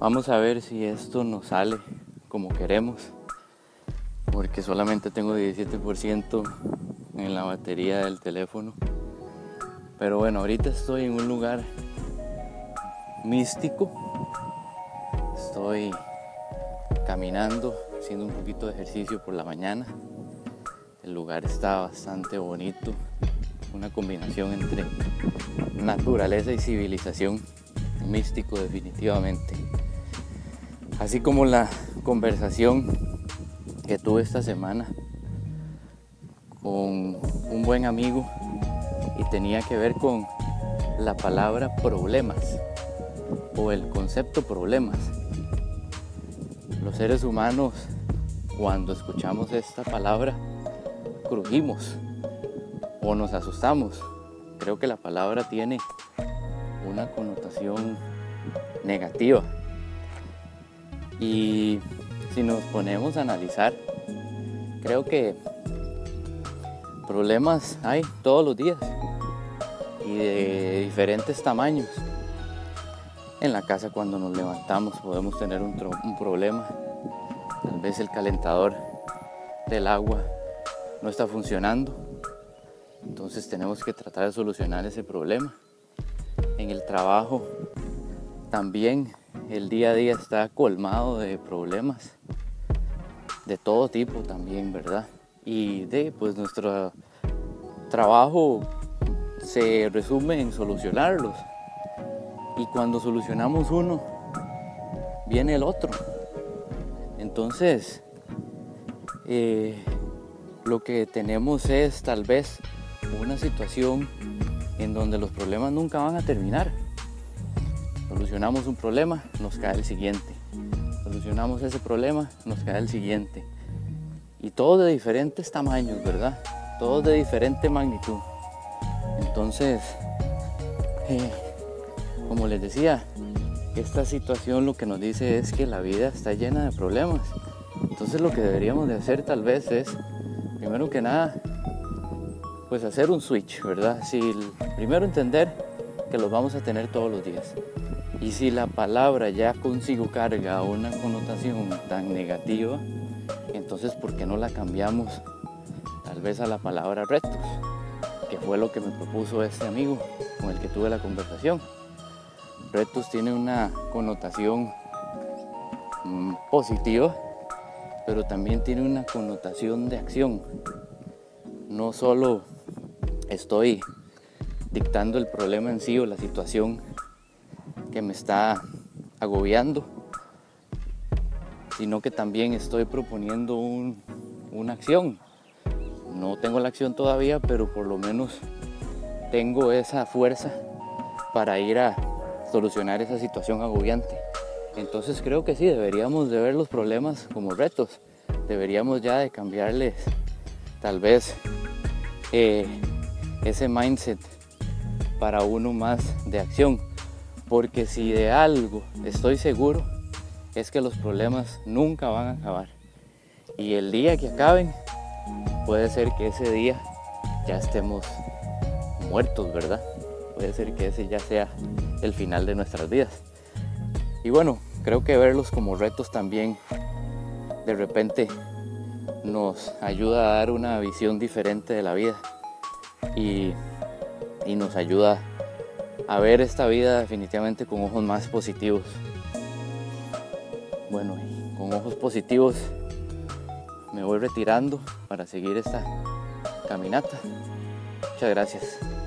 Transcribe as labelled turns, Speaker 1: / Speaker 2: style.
Speaker 1: Vamos a ver si esto nos sale como queremos, porque solamente tengo 17% en la batería del teléfono. Pero bueno, ahorita estoy en un lugar místico. Estoy caminando, haciendo un poquito de ejercicio por la mañana. El lugar está bastante bonito, una combinación entre naturaleza y civilización, místico definitivamente. Así como la conversación que tuve esta semana con un buen amigo y tenía que ver con la palabra problemas o el concepto problemas. Los seres humanos cuando escuchamos esta palabra crujimos o nos asustamos. Creo que la palabra tiene una connotación negativa. Y si nos ponemos a analizar, creo que problemas hay todos los días y de diferentes tamaños. En la casa cuando nos levantamos podemos tener un, problema. Tal vez el calentador del agua no está funcionando. Entonces tenemos que tratar de solucionar ese problema. En el trabajo también el día a día está colmado de problemas de todo tipo también, ¿verdad? Y de pues nuestro trabajo se resume en solucionarlos. Y cuando solucionamos uno, viene el otro. Entonces, eh, lo que tenemos es tal vez una situación en donde los problemas nunca van a terminar. Solucionamos un problema, nos cae el siguiente. Solucionamos ese problema, nos cae el siguiente. Y todos de diferentes tamaños, ¿verdad? Todos de diferente magnitud. Entonces, eh, como les decía, esta situación lo que nos dice es que la vida está llena de problemas. Entonces lo que deberíamos de hacer tal vez es, primero que nada, pues hacer un switch, ¿verdad? Si, primero entender que los vamos a tener todos los días. Y si la palabra ya consigo carga una connotación tan negativa, entonces ¿por qué no la cambiamos tal vez a la palabra retos? Que fue lo que me propuso este amigo con el que tuve la conversación. Retos tiene una connotación mm, positiva, pero también tiene una connotación de acción. No solo estoy dictando el problema en sí o la situación que me está agobiando, sino que también estoy proponiendo una acción. No tengo la acción todavía, pero por lo menos tengo esa fuerza para ir a solucionar esa situación agobiante. Entonces creo que sí, deberíamos de ver los problemas como retos. Deberíamos ya de cambiarles tal vez eh, ese mindset para uno más de acción. Porque si de algo estoy seguro es que los problemas nunca van a acabar. Y el día que acaben, puede ser que ese día ya estemos muertos, ¿verdad? Puede ser que ese ya sea el final de nuestras vidas. Y bueno, creo que verlos como retos también de repente nos ayuda a dar una visión diferente de la vida y, y nos ayuda a ver esta vida definitivamente con ojos más positivos. Bueno, con ojos positivos me voy retirando para seguir esta caminata. Muchas gracias.